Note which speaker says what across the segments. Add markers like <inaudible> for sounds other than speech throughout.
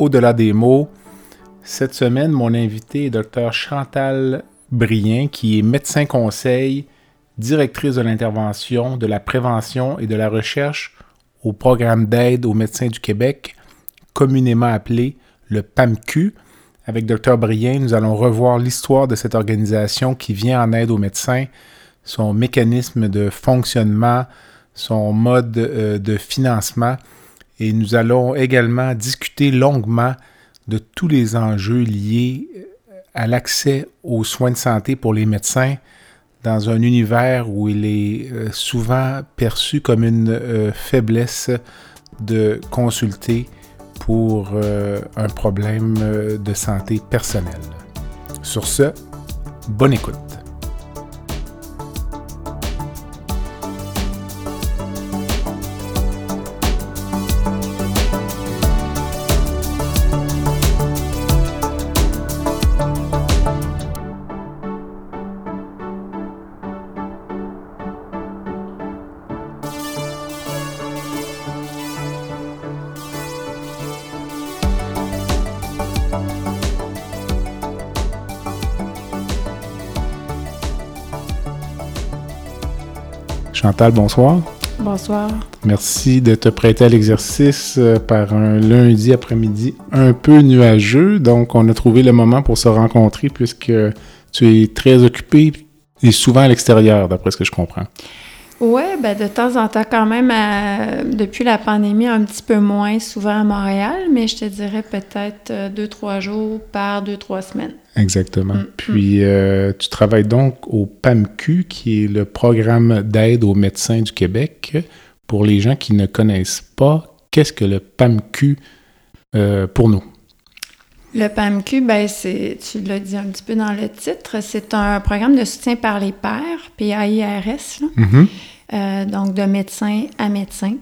Speaker 1: au-delà des mots. Cette semaine, mon invité est Dr Chantal Brien, qui est médecin conseil, directrice de l'intervention, de la prévention et de la recherche au programme d'aide aux médecins du Québec, communément appelé le PAMQ. Avec Dr Brien, nous allons revoir l'histoire de cette organisation qui vient en aide aux médecins, son mécanisme de fonctionnement, son mode euh, de financement et nous allons également discuter longuement de tous les enjeux liés euh, à l'accès aux soins de santé pour les médecins dans un univers où il est euh, souvent perçu comme une faiblesse de consulter pour un problème de santé personnelle. Sur ce, bonne écoute. Chantal, bonsoir.
Speaker 2: Bonsoir.
Speaker 1: Merci de te prêter à l'exercice euh, par un lundi après-midi un peu nuageux. Donc, on a trouvé le moment pour se rencontrer puisque tu es très occupé et souvent à l'extérieur, d'après ce que je comprends.
Speaker 2: Oui, ben de temps en temps quand même, depuis la pandémie, un petit peu moins souvent à Montréal, mais je te dirais peut-être euh, deux, trois jours par deux, trois semaines.
Speaker 1: Exactement. Mm, Puis, mm. euh, tu travailles donc au PAMQ, qui est le programme d'aide aux médecins du Québec. Pour les gens qui ne connaissent pas, qu'est-ce que le PAMQ euh, pour nous?
Speaker 2: Le PAMQ, ben c'est, tu l'as dit un petit peu dans le titre, c'est un programme de soutien par les pairs, PAIRS, mm-hmm. euh, donc de médecin à médecin.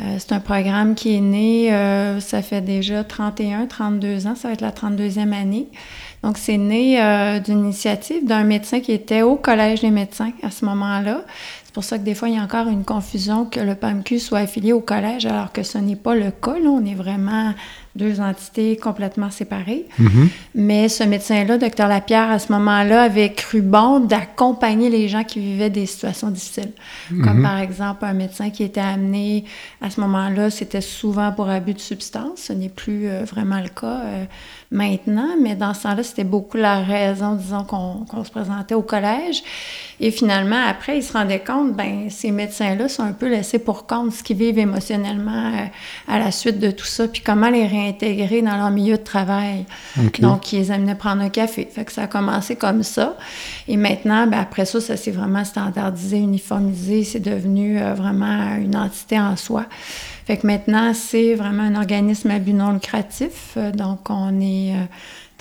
Speaker 2: Euh, c'est un programme qui est né, euh, ça fait déjà 31, 32 ans, ça va être la 32e année. Donc, c'est né d'une initiative d'un médecin qui était au Collège des médecins à ce moment-là. C'est pour ça que des fois, il y a encore une confusion que le PAMQ soit affilié au collège, alors que ce n'est pas le cas. Là. On est vraiment deux entités complètement séparées. Mm-hmm. Mais ce médecin-là, docteur Lapierre, à ce moment-là, avait cru bon d'accompagner les gens qui vivaient des situations difficiles. Comme mm-hmm. par exemple un médecin qui était amené, à ce moment-là, c'était souvent pour abus de substance. Ce n'est plus euh, vraiment le cas euh, maintenant, mais dans ce temps-là, c'était beaucoup la raison, disons, qu'on se présentait au collège. Et finalement, après, il se rendait compte, ben ces médecins-là sont un peu laissés pour compte ce qu'ils vivent émotionnellement euh, à la suite de tout ça, puis comment les réintégrer dans leur milieu de travail. Donc, ils les amenaient prendre un café. Fait que ça a commencé comme ça. Et maintenant, ben, après ça, ça s'est vraiment standardisé, uniformisé. C'est devenu euh, vraiment une entité en soi. Fait que maintenant, c'est vraiment un organisme à but non lucratif. Euh, donc, on est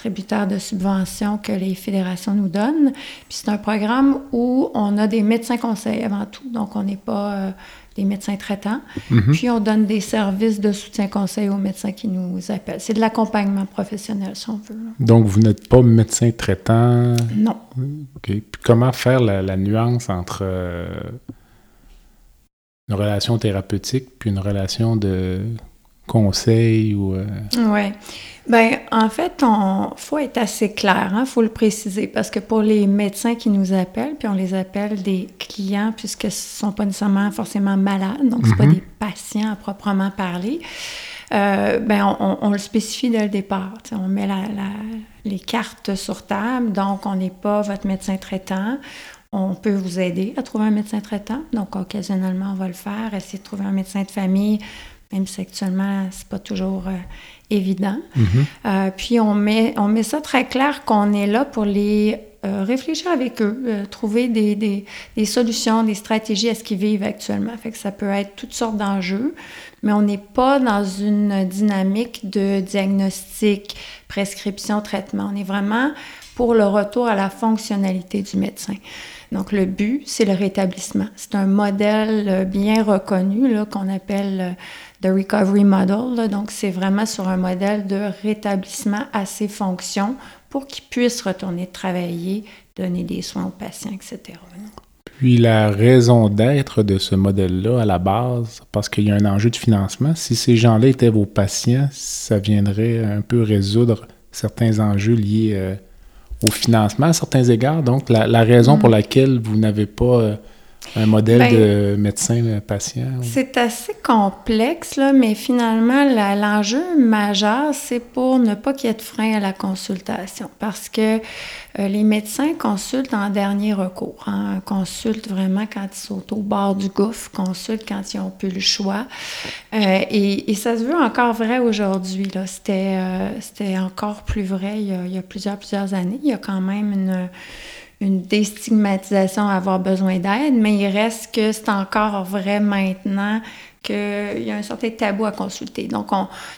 Speaker 2: tributaire de subventions que les fédérations nous donnent. Puis c'est un programme où on a des médecins conseils avant tout, donc on n'est pas euh, des médecins traitants. Mhm. Puis on donne des services de soutien conseil aux médecins qui nous appellent. C'est de l'accompagnement professionnel, si on veut.
Speaker 1: Donc vous n'êtes pas médecin traitant?
Speaker 2: Non.
Speaker 1: OK. Puis comment faire la, nuance entre euh, une relation thérapeutique puis une relation de conseil ou... Euh...
Speaker 2: Oui. Ben, en fait, on faut être assez clair, il hein, faut le préciser, parce que pour les médecins qui nous appellent, puis on les appelle des clients puisque ce ne sont pas nécessairement forcément malades, donc ce ne pas mhm. des patients à proprement parler, euh, ben on, le spécifie dès le départ. On met la, les cartes sur table, donc on n'est pas votre médecin traitant. On peut vous aider à trouver un médecin traitant, donc occasionnellement on va le faire, essayer de trouver un médecin de famille même si actuellement, c'est pas toujours évident. Mm-hmm. puis on met, on met ça très clair qu'on est là pour les réfléchir avec eux, trouver des, des, des, solutions, des stratégies à ce qu'ils vivent actuellement. Fait que ça peut être toutes sortes d'enjeux, mais on n'est pas dans une dynamique de diagnostic, prescription, traitement. On est vraiment pour le retour à la fonctionnalité du médecin. Donc, le but, c'est le rétablissement. C'est un modèle euh, bien reconnu qu'on appelle le euh, Recovery Model. Donc, c'est vraiment sur un modèle de rétablissement à ses fonctions pour qu'il puisse retourner travailler, donner des soins aux patients, etc.
Speaker 1: Puis la raison d'être de ce modèle-là à la base, parce qu'il y a un enjeu de financement, si ces gens-là étaient vos patients, ça viendrait un peu résoudre certains enjeux liés euh, au financement à certains égards. Donc la, raison pour mm. laquelle vous n'avez pas euh, un modèle ben, de médecin-patient?
Speaker 2: C'est assez complexe, là, mais finalement, l'enjeu majeur, c'est pour ne pas qu'il y ait de frein à la consultation. Parce que euh, les médecins consultent en dernier recours. Hein, consultent vraiment quand ils sont au bord du gouffre, consultent quand ils n'ont plus le choix. Euh, et, ça se veut encore vrai aujourd'hui. C'était euh, encore plus vrai il y, a, il y, a, plusieurs, plusieurs années. Il y a quand même une une déstigmatisation à avoir besoin d'aide, mais il reste que c'est encore vrai maintenant qu'il y a un certain tabou à consulter. Donc,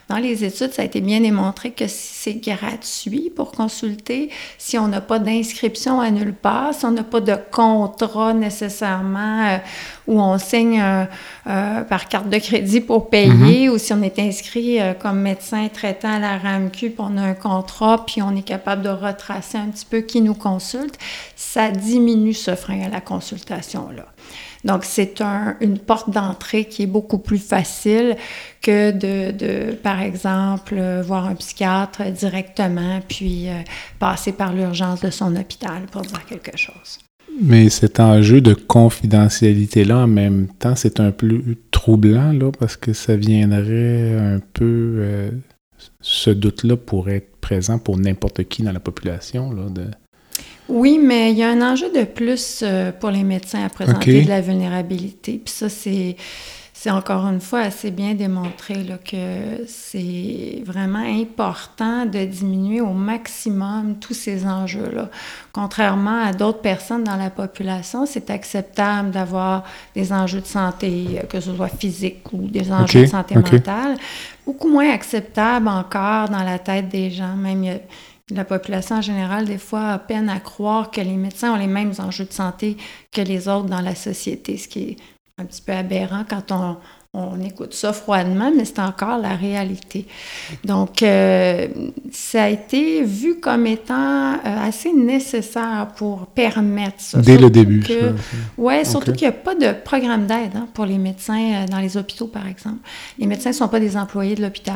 Speaker 2: dans les études, ça a été bien démontré que si c'est gratuit pour consulter, si on n'a pas d'inscription à nulle part, si on n'a pas de contrat nécessairement euh, où on signe euh, par carte de crédit pour payer, mm-hmm. ou si on est inscrit euh, comme médecin traitant à la RAMQ, puis on a un contrat, puis on est capable de retracer un petit peu qui nous consulte, ça diminue ce frein à la consultation-là. Donc, c'est une porte d'entrée qui est beaucoup plus facile que de, par exemple, voir un psychiatre directement, puis euh, passer par l'urgence de son hôpital pour dire quelque chose.
Speaker 1: Mais cet enjeu de confidentialité-là, en même temps, c'est un peu troublant, là, parce que ça viendrait un peu... Euh, ce doute-là pourrait être présent pour n'importe qui dans la population, là, de
Speaker 2: oui, mais il y a un enjeu de plus euh, pour les médecins à présenter de la vulnérabilité. Puis ça, c'est, c'est encore une fois assez bien démontré là, que c'est vraiment important de diminuer au maximum tous ces enjeux-là. Contrairement à d'autres personnes dans la population, c'est acceptable d'avoir des enjeux de santé, euh, que ce soit physique ou des enjeux de santé mentale. Beaucoup moins acceptable encore dans la tête des gens. Même la population en général, des fois, a peine à croire que les médecins ont les mêmes enjeux de santé que les autres dans la société, ce qui est un petit peu aberrant quand on, on écoute ça froidement, mais c'est encore la réalité. Donc, euh, ça a été vu comme étant euh, assez nécessaire pour permettre ça.
Speaker 1: Dès le début.
Speaker 2: Oui, surtout qu'il n'y a pas de programme d'aide hein, pour les médecins euh, dans les hôpitaux, par exemple. Les médecins ne sont pas des employés de l'hôpital,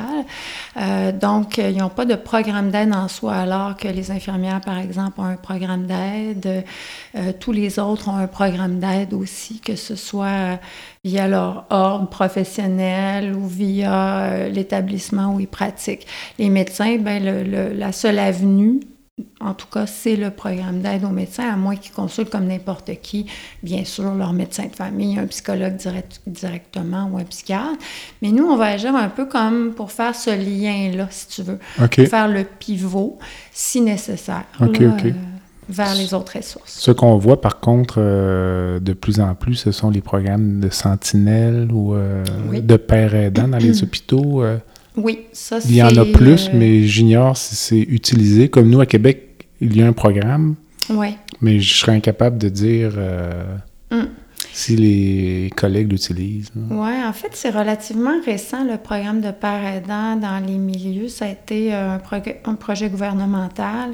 Speaker 2: donc ils n'ont pas de programme d'aide en soi, alors que les infirmières, par exemple, ont un programme d'aide. tous les autres ont un programme d'aide aussi, que ce soit via leur ordre professionnel ou via euh, l'établissement où ils pratiquent. Les médecins, ben, la seule avenue, en tout cas, c'est le programme d'aide aux médecins, à moins qu'ils consultent comme n'importe qui, bien sûr, leur médecin de famille, un psychologue directement ou un psychiatre. Mais nous, on va agir un peu comme pour faire ce lien-là, si tu veux. faire le pivot, si nécessaire.
Speaker 1: OK, OK
Speaker 2: vers les autres ressources.
Speaker 1: Ce qu'on voit par contre euh, de plus en plus, ce sont les programmes de sentinelle ou euh, de père aidant dans les <clears throat> hôpitaux. Euh.
Speaker 2: oui, ça
Speaker 1: c'est... Il y en a plus, mais j'ignore si c'est utilisé. Comme nous à Québec, il y a un programme.
Speaker 2: Oui.
Speaker 1: Mais je serais incapable de dire mm. si les collègues l'utilisent.
Speaker 2: Oui, en fait, c'est relativement récent le programme de père aidant dans les milieux. Ça a été un, un projet gouvernemental.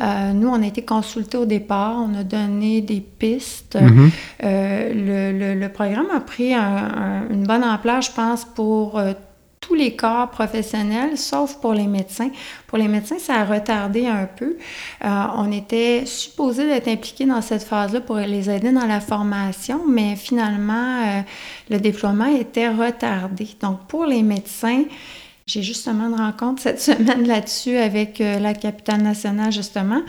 Speaker 2: Euh, nous, on a été consultés au départ, on a donné des pistes. Mhm. Euh, le, programme a pris une bonne ampleur, je pense, pour euh, tous les corps professionnels, sauf pour les médecins. Pour les médecins, ça a retardé un peu. on était supposé d'être impliqués dans cette phase-là pour les aider dans la formation, mais finalement, le déploiement était retardé. Donc, pour les médecins, j'ai justement une rencontre cette semaine là-dessus avec euh, la capitale nationale, justement.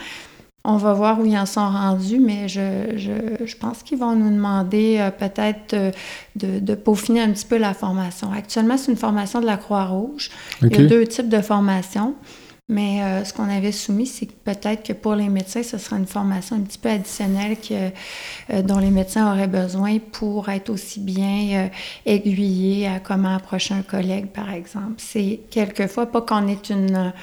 Speaker 2: On va voir où ils en sont rendus, mais je, je, je pense qu'ils vont nous demander euh, peut-être euh, de, de, peaufiner un petit peu la formation. Actuellement, c'est une formation de la Croix-Rouge. Il y a deux types de formations. Mais euh, ce qu'on avait soumis, c'est que peut-être que pour les médecins, ce sera une formation un petit peu additionnelle que, dont les médecins auraient besoin pour être aussi bien aiguillés à comment approcher un collègue, par exemple. C'est quelquefois pas qu'on est une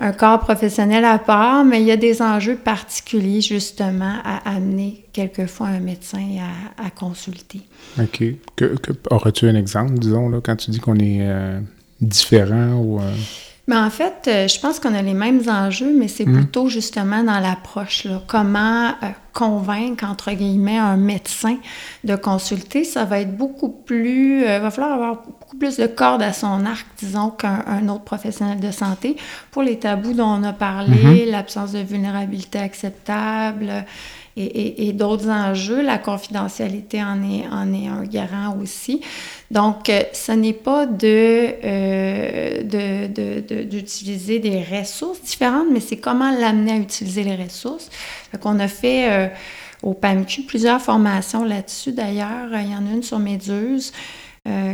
Speaker 2: un corps professionnel à part, mais il y a des enjeux particuliers justement à amener quelquefois un médecin à, consulter.
Speaker 1: OK. Que, Aurais-tu un exemple, disons, là, quand tu dis qu'on est euh, différent ou... Euh,
Speaker 2: mais en fait, euh, je pense qu'on a les mêmes enjeux, mais c'est hmm. plutôt justement dans l'approche. Comment euh, convaincre, entre guillemets, un médecin de consulter, ça va être beaucoup plus... Euh, il va falloir avoir beaucoup plus de cordes à son arc, disons, qu'un autre professionnel de santé pour les tabous dont on a parlé, hmm. l'absence de vulnérabilité acceptable, et, d'autres enjeux. La confidentialité en est, un garant aussi. Donc, euh, ce n'est pas euh, de, d'utiliser des ressources différentes, mais c'est comment l'amener à utiliser les ressources. Donc, on a fait euh, au PAMQ plusieurs formations là-dessus. D'ailleurs, il y en a une sur Méduse.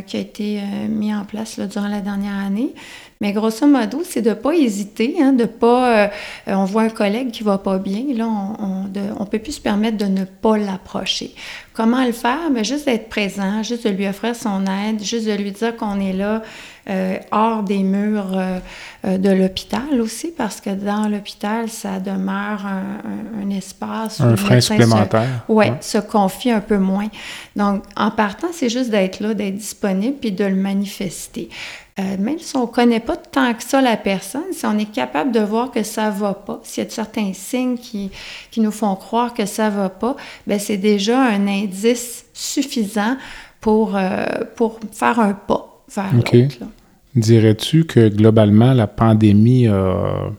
Speaker 2: qui a été mise en place durant la dernière année. Mais grosso modo, c'est de ne pas hésiter, hein, de pas. Euh, on voit un collègue qui va pas bien, là, on ne peut plus se permettre de ne pas l'approcher. Comment le faire? Mais juste d'être présent, juste de lui offrir son aide, juste de lui dire qu'on est là euh, hors des murs euh, de l'hôpital aussi, parce que dans l'hôpital, ça demeure un, espace.
Speaker 1: Un frein supplémentaire.
Speaker 2: Oui, ouais. se confie un peu moins. Donc, en partant, c'est juste d'être là, d'être disponible, puis de le manifester. Euh, même si on ne connaît pas tant que ça la personne, si on est capable de voir que ça ne va pas, s'il y a certains signes qui, qui, nous font croire que ça ne va pas, ben c'est déjà un indice suffisant pour, euh, pour faire un pas vers l'autre.
Speaker 1: Dirais-tu que globalement, la pandémie a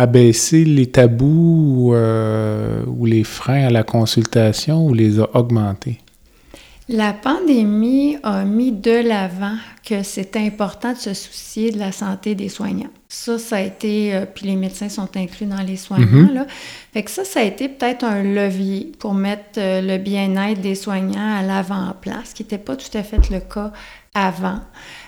Speaker 1: abaissé les tabous euh, ou les freins à la consultation ou les a augmentés?
Speaker 2: La pandémie a mis de l'avant que c'est important de se soucier de la santé des soignants. Ça, ça a été, euh, puis les médecins sont inclus dans les soignants, mm-hmm. là. Fait que ça, ça a été peut-être un levier pour mettre euh, le bien-être des soignants à l'avant-plan, ce qui n'était pas tout à fait le cas avant.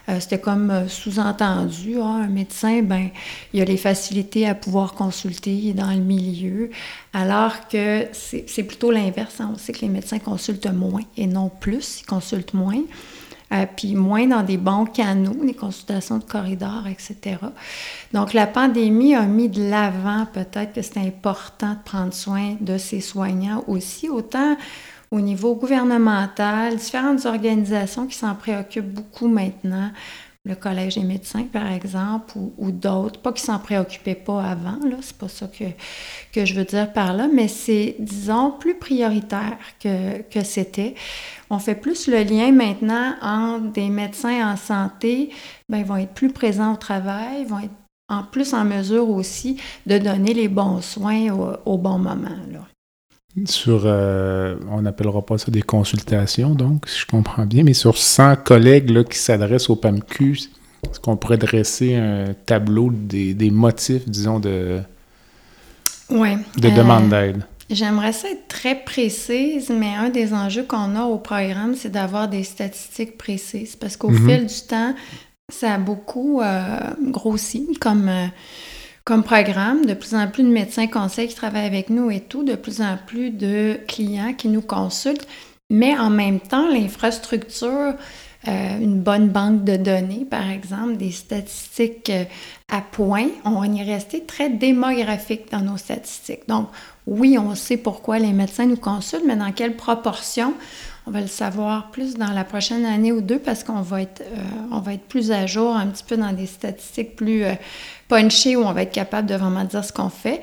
Speaker 2: Euh, c'était comme euh, sous-entendu, ah, un médecin, ben, il a les facilités à pouvoir consulter dans le milieu, alors que c'est plutôt l'inverse. Hein. On sait que les médecins consultent moins et non plus, ils consultent moins. Euh, puis moins dans des bons canaux, des consultations de corridors, etc. Donc, la pandémie a mis de l'avant peut-être que c'est important de prendre soin de ses soignants aussi, autant au niveau gouvernemental, différentes organisations qui s'en préoccupent beaucoup maintenant, le Collège des médecins, par exemple, ou, d'autres, pas qui s'en préoccupaient pas avant, là, c'est pas ça que, que je veux dire par là, mais c'est, disons, plus prioritaire que, que c'était. On fait plus le lien maintenant entre des médecins en santé, ben, ils vont être plus présents au travail, vont être en plus en mesure aussi de donner les bons soins au, au bon moment. Là
Speaker 1: sur, euh, on n'appellera pas ça des consultations, donc, si je comprends bien, mais sur 100 collègues là, qui s'adressent au PAMQ, est-ce qu'on pourrait dresser un tableau des, des motifs, disons, de,
Speaker 2: ouais,
Speaker 1: de demande euh, d'aide?
Speaker 2: J'aimerais ça être très précise, mais un des enjeux qu'on a au programme, c'est d'avoir des statistiques précises, parce qu'au mhm. fil du temps, ça a beaucoup euh, grossi comme comme programme, de plus en plus de médecins conseils qui travaillent avec nous et tout, de plus en plus de clients qui nous consultent, mais en même temps, l'infrastructure, euh, une bonne banque de données, par exemple, des statistiques euh, à point, on est resté très démographique dans nos statistiques. Donc, oui, on sait pourquoi les médecins nous consultent, mais dans quelle proportion on va le savoir plus dans la prochaine année ou deux parce qu'on va être, euh, on va être plus à jour, un petit peu dans des statistiques plus euh, punchées où on va être capable de vraiment dire ce qu'on fait.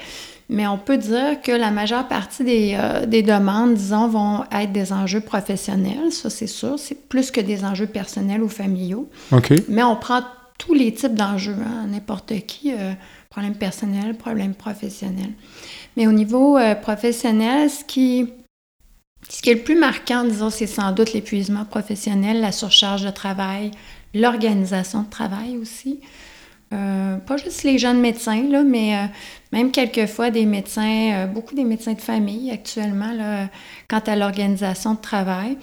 Speaker 2: Mais on peut dire que la majeure partie des, euh, des demandes, disons, vont être des enjeux professionnels, ça c'est sûr. C'est plus que des enjeux personnels ou familiaux.
Speaker 1: OK.
Speaker 2: Mais on prend tous les types d'enjeux, hein, n'importe qui, problème personnel, problème professionnel. Mais au niveau professionnel, ce qui ce qui est le plus marquant, disons, c'est sans doute l'épuisement professionnel, la surcharge de travail, l'organisation de travail aussi. pas juste les jeunes médecins, là, mais même quelquefois des médecins, beaucoup des médecins de famille actuellement, là, quant à l'organisation de travail.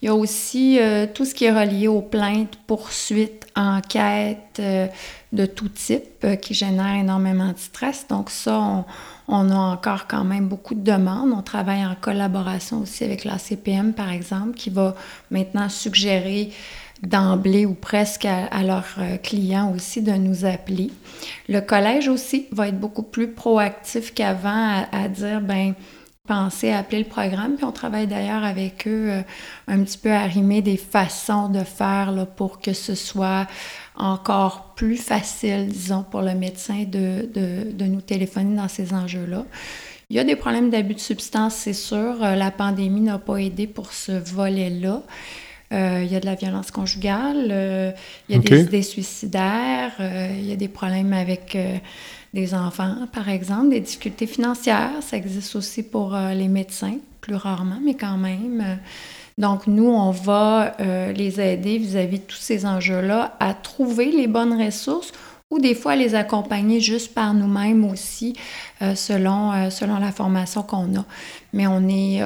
Speaker 2: Il y a aussi tout ce qui est relié aux plaintes, poursuites, enquêtes de tout type qui génèrent énormément de stress. Donc ça, on, on a encore quand même beaucoup de demandes. On travaille en collaboration aussi avec la CPM, par exemple, qui va maintenant suggérer d'emblée ou presque à, leurs euh, clients aussi de nous appeler. Le collège aussi va être beaucoup plus proactif qu'avant à, dire, ben pensez à appeler le programme. Puis on travaille d'ailleurs avec eux euh, un petit peu à arrimer des façons de faire là, pour que ce soit encore plus facile, disons, pour le médecin de, de, nous téléphoner dans ces enjeux-là. Il y a des problèmes d'abus de substances, c'est sûr. Euh, la pandémie n'a pas aidé pour ce volet-là. Euh, il y a de la violence conjugale, euh, il y a des idées suicidaires, il y a des problèmes avec des enfants, par exemple, des difficultés financières. Ça existe aussi pour les médecins, plus rarement, mais quand même. Donc, nous, on va euh, les aider vis-à-vis de tous ces enjeux-là à trouver les bonnes ressources ou des fois les accompagner juste par nous-mêmes aussi, euh, selon, euh, selon la formation qu'on a. Mais on est,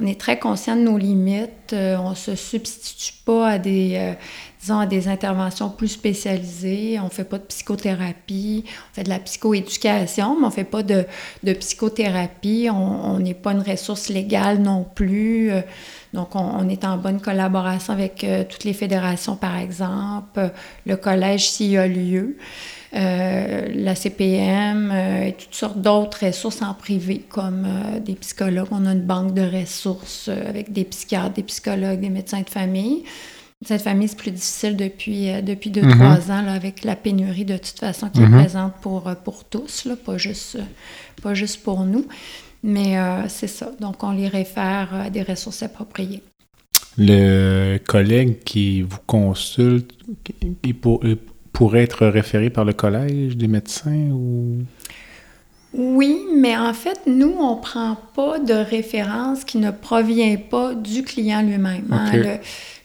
Speaker 2: on est très conscient de nos limites. on ne se substitue pas à des, disons, à des interventions plus spécialisées. On ne fait pas de psychothérapie, on fait de la psychoéducation, mais on ne fait pas de, de psychothérapie. On n'est pas une ressource légale non plus. Donc, on, est en bonne collaboration avec euh, toutes les fédérations, par exemple, le collège s'il y a lieu, euh, la CPM euh, et toutes sortes d'autres ressources en privé, comme des psychologues. On a une banque de ressources avec des psychiatres, des psychologues, des médecins de famille. Cette famille, c'est plus difficile depuis, depuis deux, mm-hmm. trois ans, avec la pénurie de toute façon qui est mm-hmm. présente pour, pour tous, là, pas, juste, pas juste pour nous. Mais euh, c'est ça. Donc, on les réfère à des ressources appropriées.
Speaker 1: Le collègue qui vous consulte, il pourrait être référé par le collège des médecins ou...
Speaker 2: Oui, mais en fait, nous, on ne prend pas de référence qui ne provient pas du client lui-même. Hein.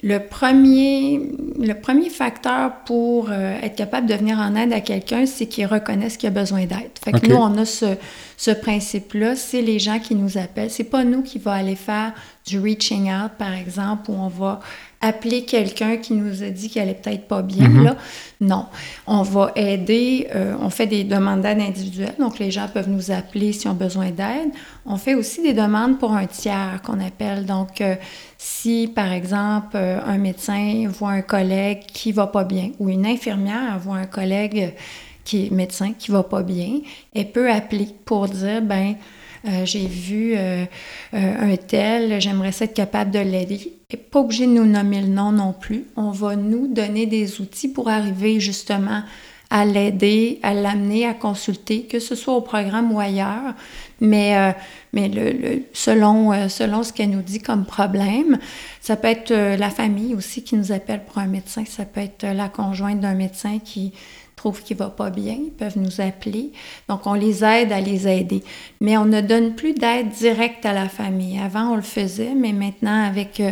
Speaker 2: Le, premier, le premier facteur pour euh, être capable de venir en aide à quelqu'un, c'est qu'il reconnaisse qu'il a besoin d'aide. Fait que nous, on a ce, ce principe-là, c'est les gens qui nous appellent. C'est pas nous qui va aller faire du reaching out, par exemple, où on va appeler quelqu'un qui nous a dit qu'elle est peut-être pas bien, mhm. là. Non. On va aider, euh, on fait des demandes d'aide individuelles, donc les gens peuvent nous appeler s'ils ont besoin d'aide. On fait aussi des demandes pour un tiers qu'on appelle. Donc, euh, si, par exemple, euh, un médecin voit un collègue qui va pas bien ou une infirmière voit un collègue qui est médecin qui va pas bien, elle peut appeler pour dire, ben euh, j'ai vu euh, euh, un tel, j'aimerais être capable de l'aider. Et pas obligé de nous nommer le nom non plus. On va nous donner des outils pour arriver justement à l'aider, à l'amener à consulter, que ce soit au programme ou ailleurs. Mais, mais le, selon, selon ce qu'elle nous dit comme problème, ça peut être la famille aussi qui nous appelle pour un médecin, ça peut être la conjointe d'un médecin qui trouvent qu'il va pas bien, ils peuvent nous appeler. Donc, on les aide à les aider. Mais on ne donne plus d'aide directe à la famille. Avant, on le faisait, mais maintenant, avec, euh,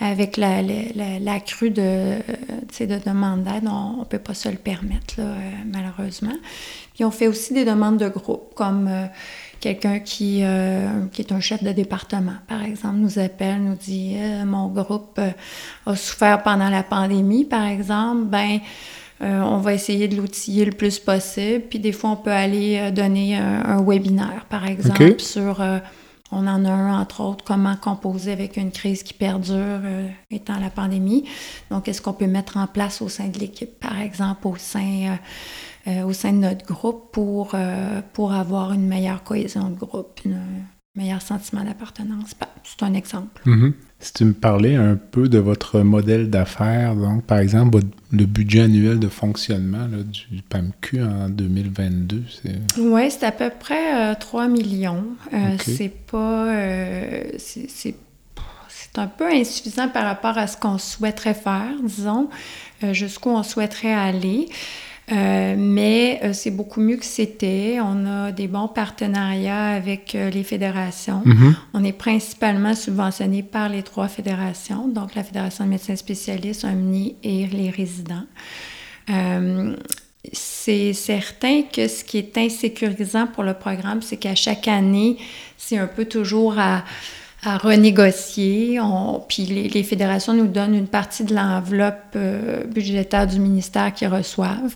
Speaker 2: avec la, la, crue de, de demande d'aide, on ne peut pas se le permettre, là, euh, malheureusement. Puis, on fait aussi des demandes de groupe, comme... Euh, quelqu'un qui, qui est un chef de département, par exemple, nous appelle, nous dit Mon groupe a souffert pendant la pandémie, par exemple. Ben, euh, on va essayer de l'outiller le plus possible. Puis des fois, on peut aller euh, donner un, webinaire, par exemple, sur... Euh, on en a un, entre autres, comment composer avec une crise qui perdure étant la pandémie. Donc, est-ce qu'on peut mettre en place au sein de l'équipe, par exemple, au sein, au sein de notre groupe pour, pour avoir une meilleure cohésion de groupe, meilleur sentiment d'appartenance? Ben, c'est un exemple.
Speaker 1: Mm-hmm. Si tu me parlais un peu de votre modèle d'affaires, donc par exemple le budget annuel de fonctionnement du PAMQ en 2022,
Speaker 2: c'est... Oui, c'est à peu près 3 euh, millions. Euh, c'est pas... Euh, c'est, un peu insuffisant par rapport à ce qu'on souhaiterait faire, disons, jusqu'où on souhaiterait aller. Euh, mais euh, c'est beaucoup mieux que c'était. On a des bons partenariats avec euh, les fédérations. Mm-hmm. On est principalement subventionné par les trois fédérations, donc la Fédération de médecins spécialistes, OMNI et les résidents. c'est certain que ce qui est insécurisant pour le programme, c'est qu'à chaque année, c'est un peu toujours à, renégocier. puis les, fédérations nous donnent une partie de l'enveloppe euh, budgétaire du ministère qu'ils reçoivent.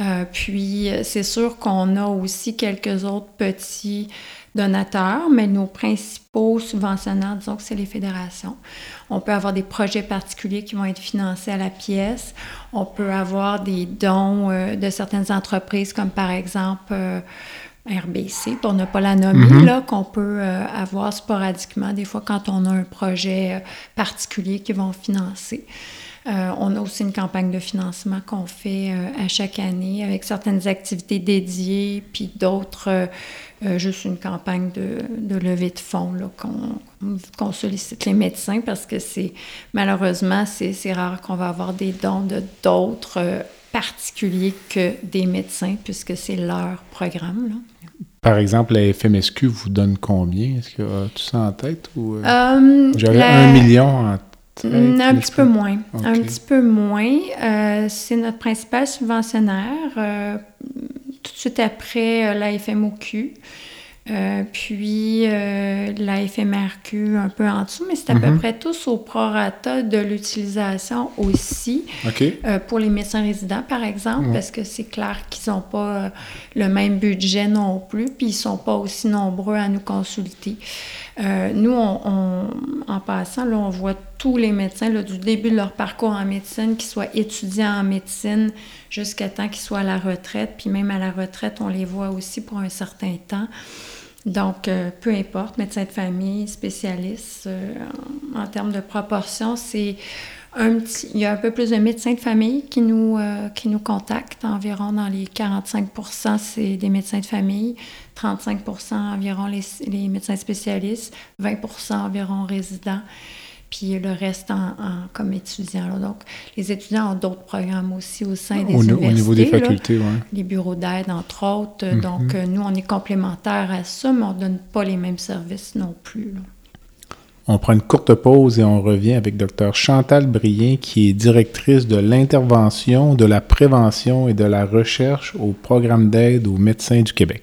Speaker 2: Euh, puis c'est sûr qu'on a aussi quelques autres petits donateurs, mais nos principaux subventionnaires, disons que c'est les fédérations. On peut avoir des projets particuliers qui vont être financés à la pièce. On peut avoir des dons euh, de certaines entreprises, comme par exemple euh, RBC, pour ne pas la nommer, mm-hmm. là, qu'on peut euh, avoir sporadiquement, des fois quand on a un projet particulier qu'ils vont financer. on a aussi une campagne de financement qu'on fait à chaque année avec certaines activités dédiées, puis d'autres euh, juste une campagne de, levée de fonds qu'on sollicite les médecins parce que c'est malheureusement c'est rare qu'on va avoir des dons de d'autres euh, particuliers que des médecins puisque c'est leur programme.
Speaker 1: Par exemple, la FMSQ vous donne combien? Est-ce que tu ça en tête ou euh, j'avais un million en tête?
Speaker 2: Un petit peu moins. Un petit peu moins. c'est notre principal subventionnaire tout de suite après euh, la FMOQ. Euh, puis euh, la FMRQ un peu en dessous, mais c'est à peu mhm. près tous au prorata de l'utilisation aussi. pour les médecins résidents, par exemple, parce que c'est clair qu'ils n'ont pas le même budget non plus, puis ils ne sont pas aussi nombreux à nous consulter. Euh, nous, on, en passant, là, on voit tous les médecins du début de leur parcours en médecine, qu'ils soient étudiants en médecine jusqu'à temps qu'ils soient à la retraite. Puis même à la retraite, on les voit aussi pour un certain temps. Donc, euh, peu importe, médecin de famille, spécialiste, euh, en, termes de proportion, c'est un petit, il y a un peu plus de médecins de famille qui nous, qui nous contactent, environ dans les 45% c'est des médecins de famille. 35% environ les, médecins spécialistes, 20% environ résidents, puis le reste en, comme étudiants. Donc, les étudiants ont d'autres programmes aussi au sein des universités. Au niveau des facultés, oui. Les bureaux d'aide, entre autres. Mm-hmm. Donc, euh, nous, on est complémentaires à ça, mais on ne donne pas les mêmes services non plus.
Speaker 1: On prend une courte pause et on revient avec Dr Chantal Brien, qui est directrice de l'intervention, de la prévention et de la recherche au programme d'aide aux médecins du Québec.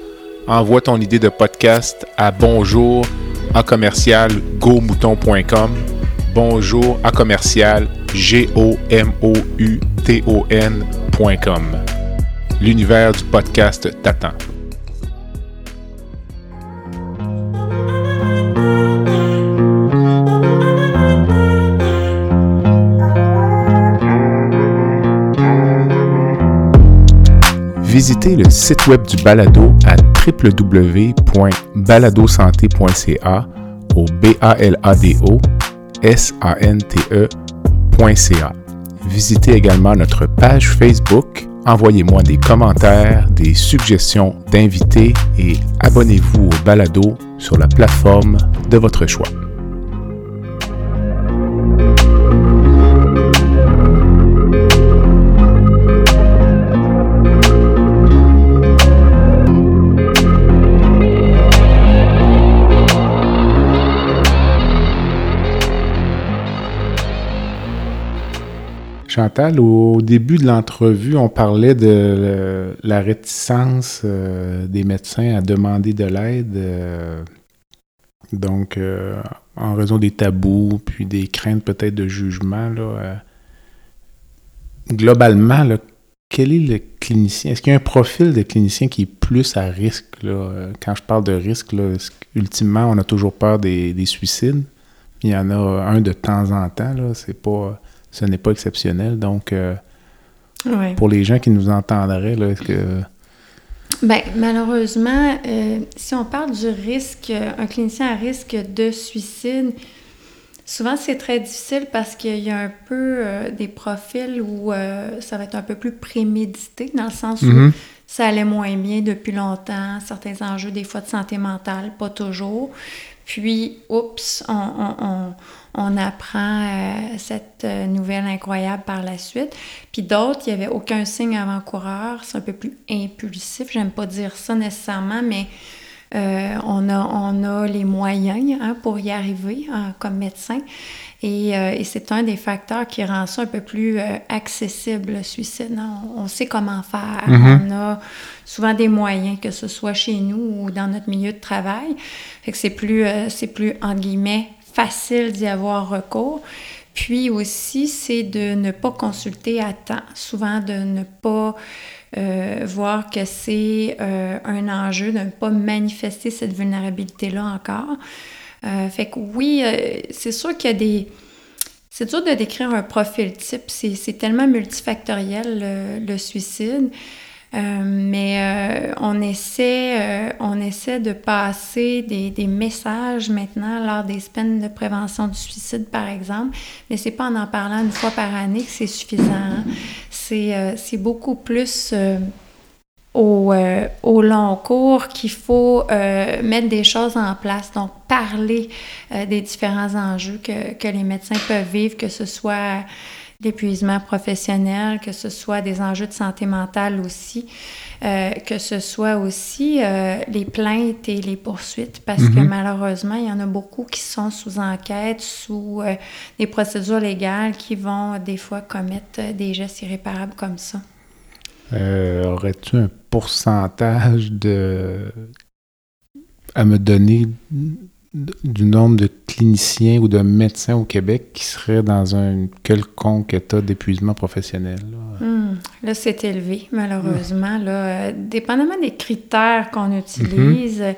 Speaker 1: envoie ton idée de podcast à bonjour à commercial bonjour à commercial g o m o u t o n.com. L'univers du podcast t'attend. Visitez le site web du balado à www.baladosanté.ca au b a l a d o s a n t e.ca. Visitez également notre page Facebook, envoyez-moi des commentaires, des suggestions d'invités et abonnez-vous au balado sur la plateforme de votre choix. Chantal, au début de l'entrevue, on parlait de la réticence euh, des médecins à demander de l'aide. Euh, donc, euh, en raison des tabous, puis des craintes peut-être de jugement. globalement, quel est le clinicien? Est-ce qu'il y a un profil de clinicien qui est plus à risque? Quand je parle de risque, ultimement, on a toujours peur des, des, suicides? Il y en a un de temps en temps. C'est pas ce n'est pas exceptionnel. Donc, euh, pour les gens qui nous entendraient, est-ce que...
Speaker 2: Bien, malheureusement, euh, si on parle du risque, un clinicien à risque de suicide, souvent c'est très difficile parce qu'il y a un peu euh, des profils où ça va être un peu plus prémédité, dans le sens où mm-hmm. ça allait moins bien depuis longtemps, certains enjeux des fois de santé mentale, pas toujours. Puis, oups, on, apprend euh, cette euh, nouvelle incroyable par la suite. Puis d'autres, il n'y avait aucun signe avant-coureur, c'est un peu plus impulsif, j'aime pas dire ça nécessairement, mais euh, on, a, on a les moyens hein, pour y arriver hein, comme médecin. Et, et c'est un des facteurs qui rend ça un peu plus accessible, le suicide. Hein. On, sait comment faire. Mm-hmm. On a souvent des moyens, que ce soit chez nous ou dans notre milieu de travail. Fait que c'est plus, c'est plus, entre guillemets, facile d'y avoir recours. Puis aussi, c'est de ne pas consulter à temps, souvent de ne pas euh, voir que c'est euh, un enjeu, de ne pas manifester cette vulnérabilité-là encore. fait que oui, c'est sûr qu'il y a des... C'est dur de décrire un profil type, c'est tellement multifactoriel le suicide. Euh, mais euh, on, essaie, euh, on essaie de passer des, des, messages maintenant lors des semaines de prévention du suicide, par exemple. Mais c'est pas en en parlant une fois par année que c'est suffisant. Hein. C'est beaucoup plus au, au, long cours qu'il faut mettre des choses en place. Donc, parler des différents enjeux que, que, les médecins peuvent vivre, que ce soit l'épuisement professionnel, que ce soit des enjeux de santé mentale aussi, euh, que ce soit aussi euh, les plaintes et les poursuites, parce que mhm. malheureusement, il y en a beaucoup qui sont sous enquête, sous euh, des procédures légales qui vont des fois commettre des gestes irréparables comme ça.
Speaker 1: Aurais-tu un pourcentage de à me donner du nombre de cliniciens ou de médecins au Québec qui seraient dans un quelconque état d'épuisement professionnel?
Speaker 2: Là, hmm. là c'est élevé, malheureusement. Là, euh, dépendamment des critères qu'on utilise, mhm.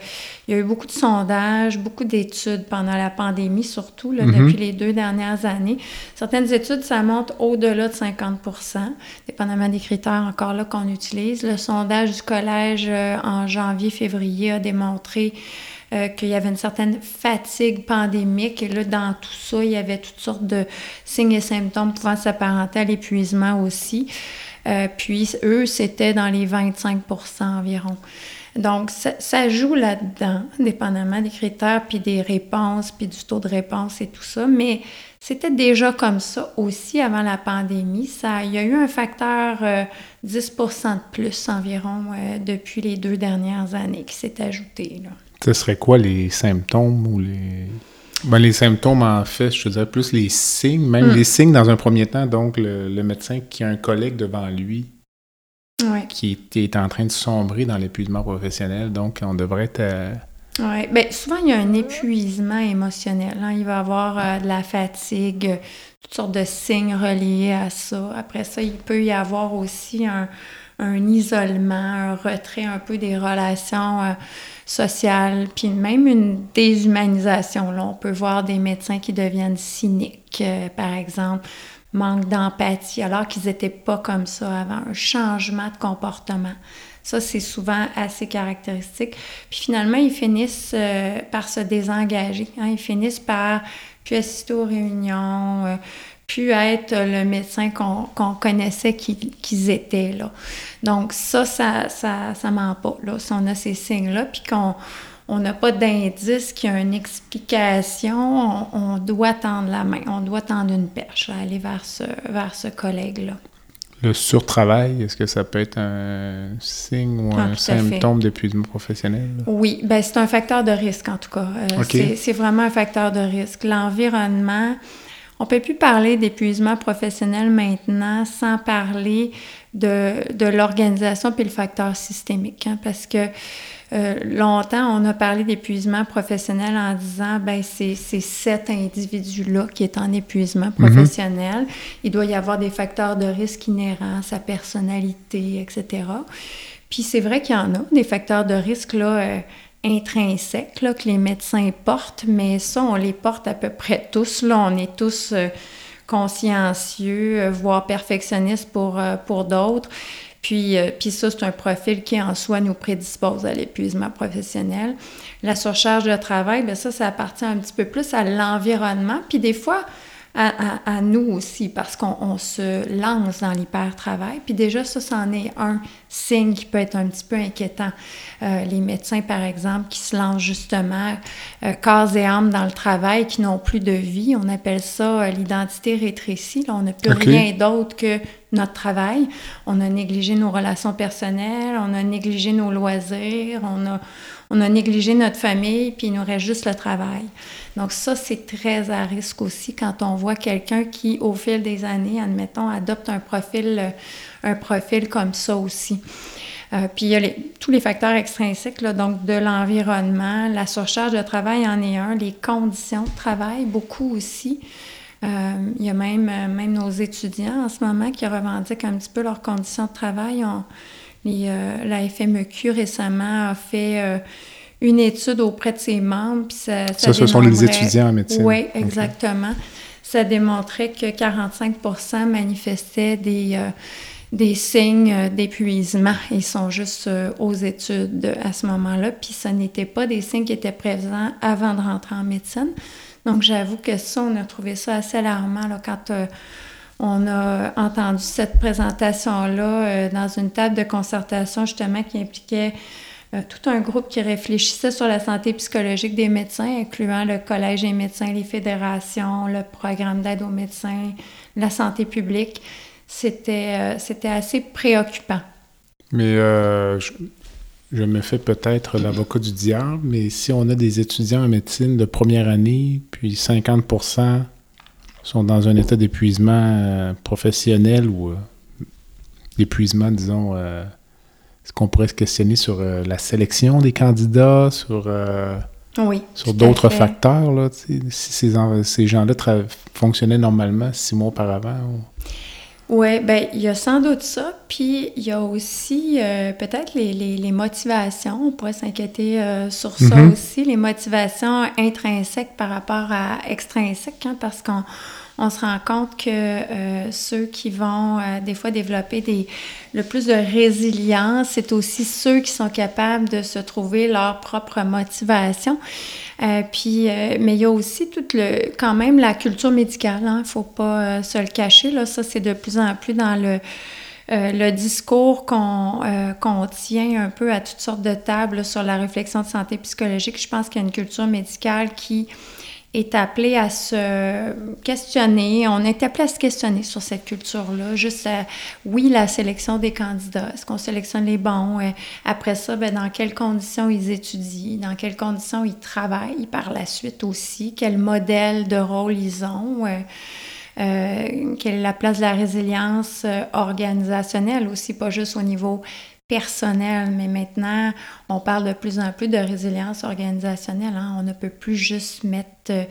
Speaker 2: il y a eu beaucoup de sondages, beaucoup d'études pendant la pandémie, surtout là, mhm. depuis les deux dernières années. Certaines études, ça monte au-delà de 50% dépendamment des critères encore là qu'on utilise. Le sondage du collège euh, en janvier-février a démontré euh, qu'il y avait une certaine fatigue pandémique. Et là, dans tout ça, il y avait toutes sortes de signes et symptômes pouvant s'apparenter à l'épuisement aussi. Euh, puis, eux, c'était dans les 25% environ. Donc, ça, joue là-dedans, dépendamment des critères, puis des réponses, puis du taux de réponse et tout ça. Mais c'était déjà comme ça aussi avant la pandémie. Ça, il y a eu un facteur 10% euh, de plus environ depuis les deux dernières années qui s'est ajouté. Là.
Speaker 1: Ce serait quoi les symptômes ou les. Ben, les symptômes, en fait, je te dirais plus les signes, même hmm. les signes dans un premier temps. Donc, le, médecin qui a un collègue devant lui qui, est, en train de sombrer dans l'épuisement professionnel. Donc, on devrait être.
Speaker 2: Oui, bien, souvent, il y a un épuisement émotionnel. Hein. Il va y avoir euh, de la fatigue, toutes sortes de signes reliés à ça. Après ça, il peut y avoir aussi un, un isolement, un retrait un peu des relations euh, sociales, puis même une déshumanisation. Là, on peut voir des médecins qui deviennent cyniques, euh, par exemple, manque d'empathie, alors qu'ils n'étaient pas comme ça avant, un changement de comportement. Ça, c'est souvent assez caractéristique. Puis finalement, ils finissent euh, par se désengager. Hein. Ils finissent par plus assister aux réunions, pu être le médecin qu'on connaissait qu'ils étaient. Là. Donc ça, ça, ça, ça ment pas. Là. Si on a ces signes-là, puis qu'on on n'a pas d'indice qui a une explication, on, doit tendre la main, on doit tendre une perche, aller vers ce, vers ce collègue-là.
Speaker 1: Le surtravail, est-ce que ça peut être un signe ou ah, un symptôme d'épuisement professionnel?
Speaker 2: Oui, ben c'est un facteur de risque en tout cas. Euh, c'est vraiment un facteur de risque. L'environnement, on ne peut plus parler d'épuisement professionnel maintenant sans parler de, de l'organisation puis le facteur systémique, hein, parce que euh, longtemps, on a parlé d'épuisement professionnel en disant, ben c'est cet individu-là qui est en épuisement mhm. professionnel. Il doit y avoir des facteurs de risque inhérents, sa personnalité, etc. Puis c'est vrai qu'il y en a, des facteurs de risque là, euh, intrinsèques que les médecins portent, mais ça, on les porte à peu près tous. Là, on est tous euh, consciencieux, euh, voire perfectionnistes pour, euh, d'autres. Puis, puis ça, c'est un profil qui en soi nous prédispose à l'épuisement professionnel. La surcharge de travail, bien ça, ça appartient un petit peu plus à l'environnement. Puis des fois, à, nous aussi, parce qu'on se lance dans l'hyper-travail. Puis déjà, ça, c'en est un signe qui peut être un petit peu inquiétant. Euh, les médecins, par exemple, qui se lancent justement euh, corps et âme dans le travail, qui n'ont plus de vie, on appelle ça l'identité rétrécie. Là, on n'a plus rien d'autre que notre travail. On a négligé nos relations personnelles, on a négligé nos loisirs, on a, on a négligé notre famille, puis il nous reste juste le travail. Donc ça, c'est très à risque aussi quand on voit quelqu'un qui, au fil des années, admettons, adopte un profil, euh, un profil comme ça aussi. Euh, puis il y a tous les facteurs extrinsèques, là, donc de l'environnement, la surcharge de travail en est un, les conditions de travail, beaucoup aussi. Euh, il y a même, même nos étudiants en ce moment qui revendiquent un petit peu leurs conditions de travail. La FMEQ récemment a fait une étude auprès de ses membres. Puis ça,
Speaker 1: ça, ce sont les étudiants en médecine.
Speaker 2: Oui, exactement. Ça démontrait que 45% manifestaient des, euh, des signes euh, d'épuisement. Ils sont juste euh, aux études à ce moment-là. Puis ce n'était pas des signes qui étaient présents avant de rentrer en médecine. Donc j'avoue que ça, on a trouvé ça assez alarmant là, quand on a entendu cette présentation-là dans une table de concertation justement qui impliquait euh, tout un groupe qui réfléchissait sur la santé psychologique des médecins, incluant le Collège des médecins, les fédérations, le programme d'aide aux médecins, la santé publique. C'était, euh, assez préoccupant.
Speaker 1: Mais euh, je, me fais peut-être l'avocat du diable, mais si on a des étudiants en médecine de première année, puis 50 sont dans un état d'épuisement professionnel ou d'épuisement, disons, est-ce qu'on pourrait se questionner sur euh, la sélection des candidats, sur, euh, sur d'autres facteurs, là, si ces, ces gens-là fonctionnaient normalement six mois auparavant?
Speaker 2: Oui, bien, il y a sans doute ça. Puis, il y a aussi euh, peut-être les, les, motivations. On pourrait s'inquiéter sur ça mm-hmm. aussi. Les motivations intrinsèques par rapport à extrinsèques, hein, parce qu'on on se rend compte que euh, ceux qui vont euh, des fois développer le plus de résilience, c'est aussi ceux qui sont capables de se trouver leur propre motivation. Euh, puis, mais il y a aussi toute le, quand même la culture médicale. Il hein, ne faut pas se le cacher. Ça, c'est de plus en plus dans le discours qu'on tient un peu à toutes sortes de tables sur la réflexion de santé psychologique. Je pense qu'il y a une culture médicale qui est appelé à se questionner, on est appelé à se questionner sur cette culture-là. Juste, oui, la sélection des candidats, est-ce qu'on sélectionne les bons? Euh, après ça, ben, dans quelles conditions ils étudient, dans quelles conditions ils travaillent par la suite aussi, quel modèle de rôle ils ont? Euh, euh, quelle est la place de la résilience organisationnelle aussi, pas juste au niveau personnel, mais maintenant, on parle de plus en plus de résilience organisationnelle. Hein. On ne peut plus juste mettre euh,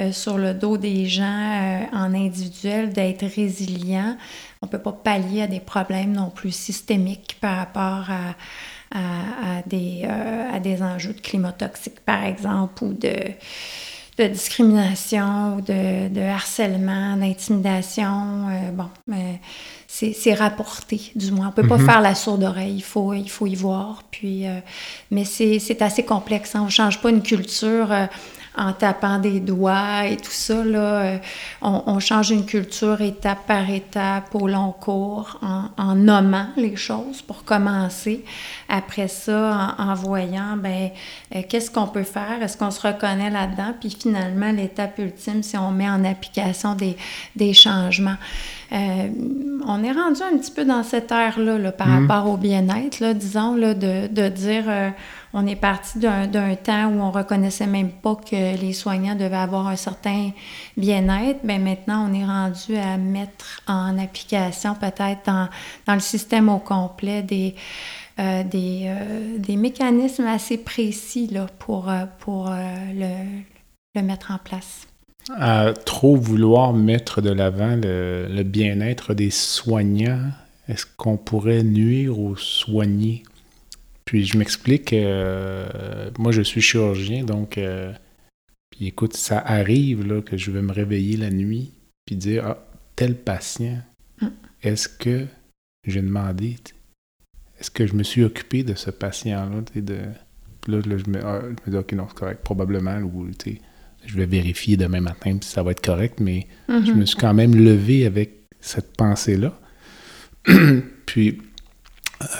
Speaker 2: euh, sur le dos des gens euh, en individuel d'être résilient. On ne peut pas pallier à des problèmes non plus systémiques par rapport à, des, enjeux de climat toxique, par exemple, ou de discrimination de, de harcèlement, d'intimidation. bon, mais c'est rapporté, du moins. On peut pas mhm. faire la sourde oreille, il faut, il faut y voir. Puis, euh, mais c'est assez complexe. Hein. On ne change pas une culture euh, en tapant des doigts et tout ça. Là. Euh, on, change une culture étape par étape, au long cours, en, nommant les choses pour commencer. Après ça, en, voyant, ben, qu'est-ce qu'on peut faire? Est-ce qu'on se reconnaît là-dedans? Puis finalement, l'étape ultime, c'est on met en application des, des changements. Euh, on est rendu un petit peu dans cette ère-là par mm. rapport au bien-être, disons, là, de, de dire euh, on est parti d'un temps où on reconnaissait même pas que les soignants devaient avoir un certain bien-être. mais ben, maintenant, on est rendu à mettre en application peut-être dans, dans, le système au complet des, euh, des, des, mécanismes assez précis là, pour, pour le, le mettre en place
Speaker 1: à trop vouloir mettre de l'avant le, bien-être des soignants, est-ce qu'on pourrait nuire aux soignés? Puis je m'explique, euh, moi je suis chirurgien, donc euh, puis écoute, ça arrive là, que je vais me réveiller la nuit puis dire Ah, tel patient, mm. est-ce que j'ai demandé, est-ce que je me suis occupé de ce patient-là? De... Là, là, je, me, ah, je me dis Ok, non, c'est correct, probablement, ou je vais vérifier demain matin si ça va être correct, mais je me mhm. suis quand même levé avec cette pensée-là. <clears throat> Puis,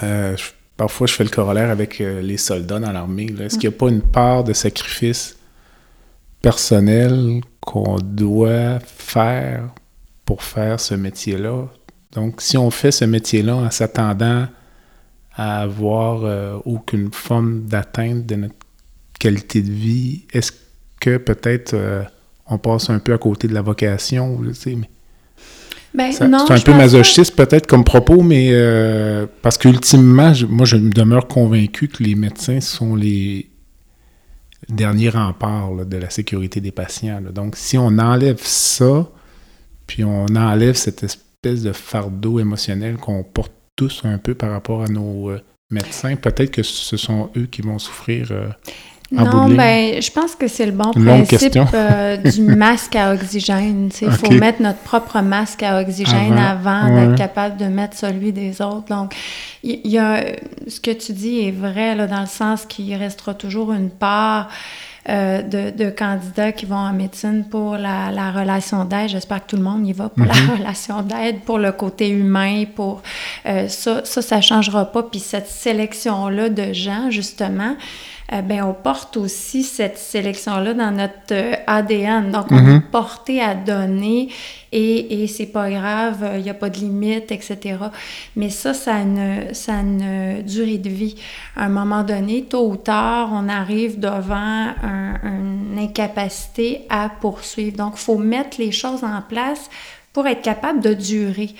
Speaker 1: euh, parfois je fais le corollaire avec euh, les soldats dans l'armée. Est-ce qu'il n'y a pas une part de sacrifice personnel qu'on doit faire pour faire ce métier-là? Donc, si on fait ce métier-là en s'attendant à avoir euh, aucune forme d'atteinte de notre qualité de vie, est-ce que peut-être on passe un peu à côté de la vocation?
Speaker 2: Ben,
Speaker 1: c'est un peu masochiste peut-être comme propos, mais euh, parce qu'ultimement, moi je me demeure convaincu que les médecins sont les derniers remparts de la sécurité des patients. Donc si on enlève ça, puis on enlève cette espèce de fardeau émotionnel qu'on porte tous un peu par rapport à nos euh, médecins, peut-être que ce sont eux qui vont souffrir. Euh,
Speaker 2: non, ben, je pense que c'est le bon principe euh, du <laughs> masque à oxygène. Il faut mettre notre propre masque à oxygène avant, d'être capable de mettre celui des autres. Donc, il y, a, ce que tu dis est vrai là, dans le sens qu'il restera toujours une part euh, de, candidats qui vont en médecine pour la, relation d'aide. J'espère que tout le monde y va pour la mhm. relation d'aide, pour le côté humain, pour euh, ça, ça, ça changera pas. Puis cette sélection-là de gens, justement, euh, ben, on porte aussi cette sélection-là dans notre euh, ADN. Donc, on mhm. est porté à donner et, et c'est pas grave, il n'y a pas de limite, etc. Mais ça, ça a, une, ça une durée de vie. À un moment donné, tôt ou tard, on arrive devant une incapacité à poursuivre. Donc, il faut mettre les choses en place pour être capable de durer.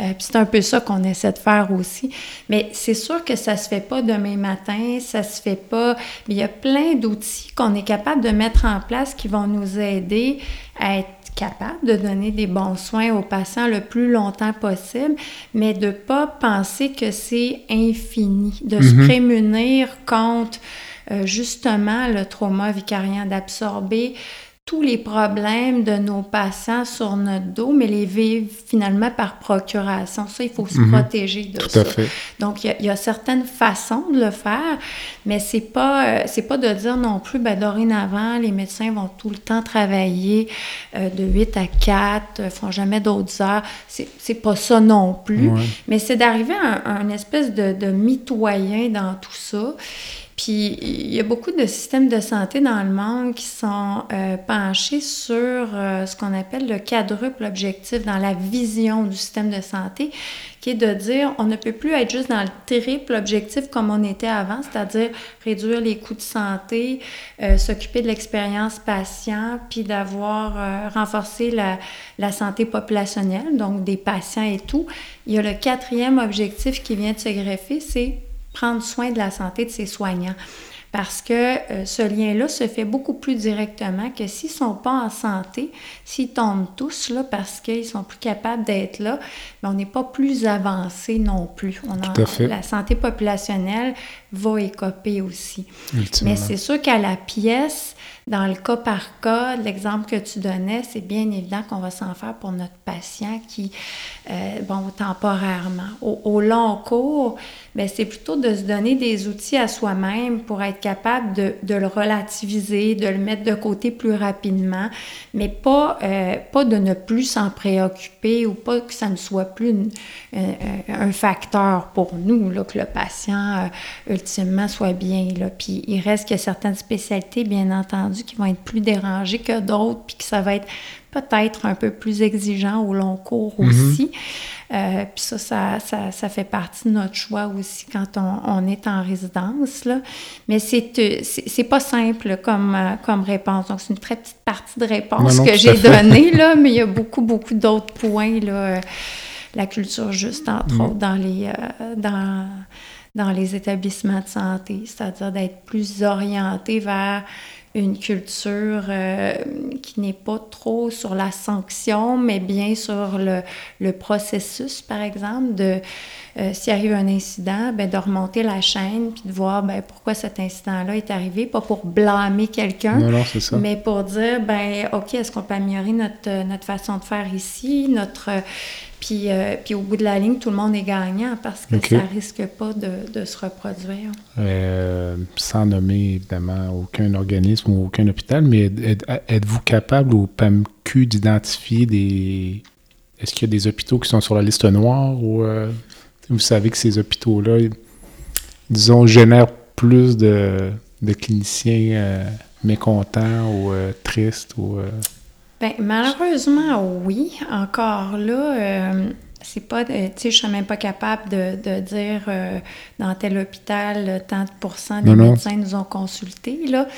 Speaker 2: Euh, c'est un peu ça qu'on essaie de faire aussi. Mais c'est sûr que ça se fait pas demain matin, ça se fait pas. Mais il y a plein d'outils qu'on est capable de mettre en place qui vont nous aider à être capable de donner des bons soins aux patients le plus longtemps possible, mais de pas penser que c'est infini, de se mm-hmm. prémunir contre euh, justement le trauma vicarien, d'absorber tous les problèmes de nos patients sur notre dos, mais les vivre finalement par procuration. Ça, il faut se mhm. protéger de ça. Donc, il y, a, certaines façons de le faire, mais c'est pas, euh, c'est pas de dire non plus, ben, dorénavant, les médecins vont tout le temps travailler euh, de 8 à 4, ne font jamais d'autres heures. C'est, pas ça non plus, mais c'est d'arriver à un, espèce de, de mitoyen dans tout ça. Puis il y a beaucoup de systèmes de santé dans le monde qui sont euh, penchés sur euh, ce qu'on appelle le quadruple objectif dans la vision du système de santé, qui est de dire on ne peut plus être juste dans le triple objectif comme on était avant, c'est-à-dire réduire les coûts de santé, euh, s'occuper de l'expérience patient, puis d'avoir renforcé la, la santé populationnelle, donc des patients et tout. Il y a le quatrième objectif qui vient de se greffer, c'est prendre soin de la santé de ses soignants. Parce que euh, ce lien-là se fait beaucoup plus directement que s'ils ne sont pas en santé, s'ils tombent tous là parce qu'ils sont plus capables d'être là, mais on n'est pas plus avancé non plus. On La santé populationnelle va écoper aussi. Mais c'est sûr qu'à la pièce, dans le cas par cas, l'exemple que tu donnais, c'est bien évident qu'on va s'en faire pour notre patient qui, euh, bon, temporairement. Au, long cours, ben, c'est plutôt de se donner des outils à soi-même pour être capable de, le relativiser, de le mettre de côté plus rapidement, mais pas, euh, pas de ne plus s'en préoccuper ou pas que ça ne soit plus un facteur pour nous, là, que le patient, euh, ultimement, soit bien. Là. Puis il reste que certaines spécialités, bien entendu, qui vont être plus dérangés que d'autres, puis que ça va être peut-être un peu plus exigeant au long cours mhm. aussi. Euh, puis ça ça, ça, fait partie de notre choix aussi quand on, est en résidence. Là. Mais c'est, euh, c'est, pas simple comme, euh, comme réponse. Donc, c'est une très petite partie de réponse que j'ai donnée, là, <laughs> mais il y a beaucoup, beaucoup d'autres points. Là, la culture juste, entre mhm. autres, dans les, dans, dans les établissements de santé, c'est-à-dire d'être plus orienté vers une culture euh, qui n'est pas trop sur la sanction, mais bien sur le, le processus, par exemple, de euh, s'il arrive un incident, ben, de remonter la chaîne puis de voir ben, pourquoi cet incident-là est arrivé, pas pour blâmer quelqu'un, mais pour dire, ben, OK, est-ce qu'on peut améliorer notre, notre façon de faire ici, notre puis, euh, puis au bout de la ligne, tout le monde est gagnant parce que ça risque pas de, se reproduire.
Speaker 1: Euh, sans nommer évidemment aucun organisme ou aucun hôpital, mais êtes-vous capable au PAMQ d'identifier des. Est-ce qu'il y a des hôpitaux qui sont sur la liste noire ou. Euh, vous savez que ces hôpitaux-là, disons, génèrent plus de, cliniciens euh, mécontents ou tristes ou...
Speaker 2: Bien, malheureusement, oui. Encore là, c'est pas, tu sais, je serais même pas capable de, dire dans tel hôpital, tant de pourcents des médecins nous ont consultés, là.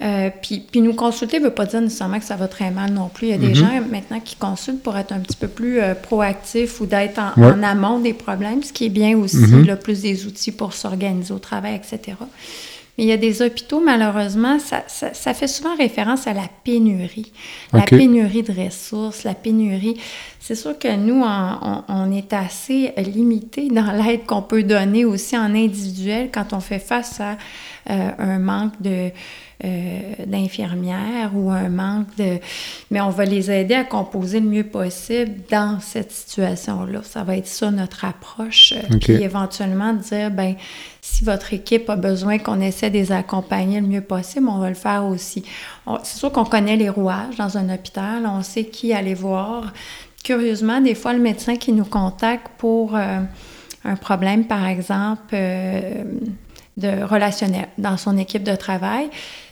Speaker 2: Euh, puis, puis, nous consulter ne veut pas dire nécessairement que ça va très mal non plus. Il y a des mhm. gens maintenant qui consultent pour être un petit peu plus euh, proactifs ou d'être en, amont des problèmes, ce qui est bien aussi, mhm. le plus des outils pour s'organiser au travail, etc. Mais il y a des hôpitaux, malheureusement, ça, ça, fait souvent référence à la pénurie. La pénurie de ressources, la pénurie. C'est sûr que nous, on, on est assez limité dans l'aide qu'on peut donner aussi en individuel quand on fait face à euh, un manque de d'infirmières ou un manque de... Mais on va les aider à composer le mieux possible dans cette situation-là. Ça va être ça notre approche. Euh, Puis éventuellement dire, ben si votre équipe a besoin qu'on essaie de les accompagner le mieux possible, on va le faire aussi. C'est sûr qu'on connaît les rouages dans un hôpital, on sait qui aller voir. Curieusement, des fois, le médecin qui nous contacte pour euh, un problème, par exemple, de relationnel dans son équipe de travail,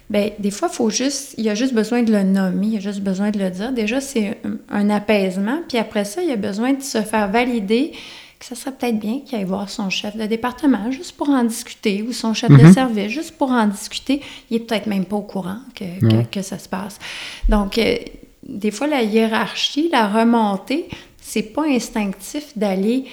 Speaker 2: Bien, des fois, faut juste, il y a juste besoin de le nommer, il y a juste besoin de le dire. Déjà, c'est un, apaisement. Puis après ça, il y a besoin de se faire valider que ça serait peut-être bien qu'il aille voir son chef de département juste pour en discuter ou son chef de mhm. service juste pour en discuter. Il est peut-être même pas au courant que, que, ça se passe. Donc, euh, des fois, la hiérarchie, la remontée, c'est pas instinctif d'aller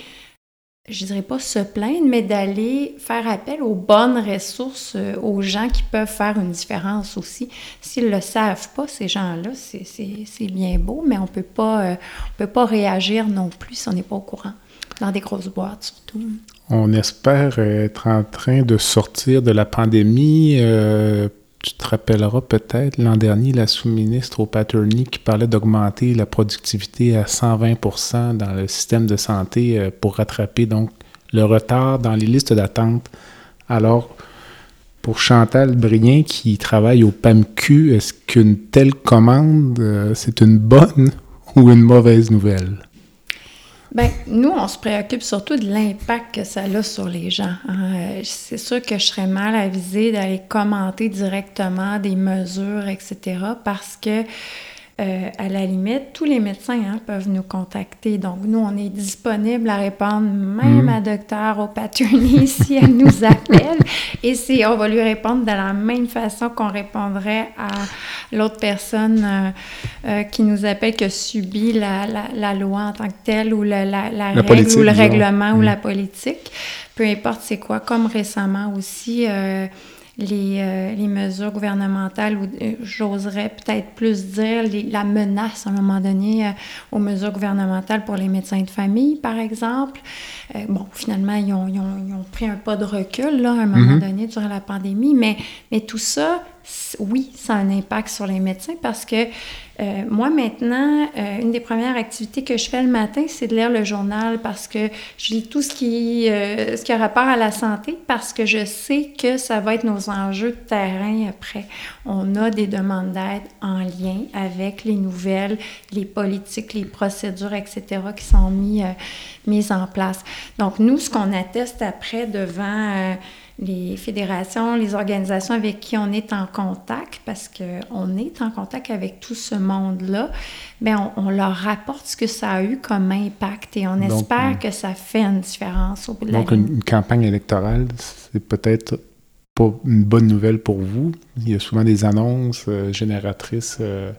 Speaker 2: je dirais pas se plaindre, mais d'aller faire appel aux bonnes ressources, euh, aux gens qui peuvent faire une différence aussi. S'ils le savent pas, ces gens-là, c'est bien beau, mais on peut pas, euh, on peut pas réagir non plus si on n'est pas au courant, dans des grosses boîtes surtout.
Speaker 1: On espère être en train de sortir de la pandémie euh, tu te rappelleras peut-être l'an dernier, la sous-ministre au Paterny qui parlait d'augmenter la productivité à 120% dans le système de santé euh, pour rattraper donc le retard dans les listes d'attente. Alors, pour Chantal Brien qui travaille au PAMQ, est-ce qu'une telle commande, euh, c'est une bonne <laughs> ou une mauvaise nouvelle?
Speaker 2: Bien, nous, on se préoccupe surtout de l'impact que ça a sur les gens. Hein. C'est sûr que je serais mal avisée d'aller commenter directement des mesures, etc., parce que euh, à la limite, tous les médecins hein, peuvent nous contacter. Donc, nous, on est disponible à répondre même mhm. à docteur au paternity <laughs> si elle nous appelle. Et c'est, on va lui répondre de la même façon qu'on répondrait à l'autre personne euh, euh, qui nous appelle, qui a subi la, la, loi en tant que telle ou la, la, règle ou le règlement ou la politique. Peu importe c'est quoi. Comme récemment aussi les, euh, les, mesures gouvernementales, ou euh, j'oserais peut-être plus dire la menace à un moment donné euh, aux mesures gouvernementales pour les médecins de famille, par exemple. bon, finalement, ils ont, ils, ont, ils ont, pris un pas de recul là, à un moment mm-hmm. donné durant la pandémie, mais, mais tout ça, oui, ça a un impact sur les médecins parce que euh, moi, maintenant, euh, une des premières activités que je fais le matin, c'est de lire le journal parce que je lis tout ce qui, euh, ce qui a rapport à la santé parce que je sais que ça va être nos enjeux de terrain après. On a des demandes d'aide en lien avec les nouvelles, les politiques, les procédures, etc., qui sont mis, mises en place. Donc, nous, ce qu'on atteste après devant les fédérations, les organisations avec qui on est en contact, parce qu'on est en contact avec tout ce monde-là, bien, on, leur rapporte ce que ça a eu comme impact et on espère que ça fait une différence au bout de
Speaker 1: la
Speaker 2: Donc,
Speaker 1: une, campagne électorale, c'est peut-être pas une bonne nouvelle pour vous. Il y a souvent des annonces euh, génératrices. Euh,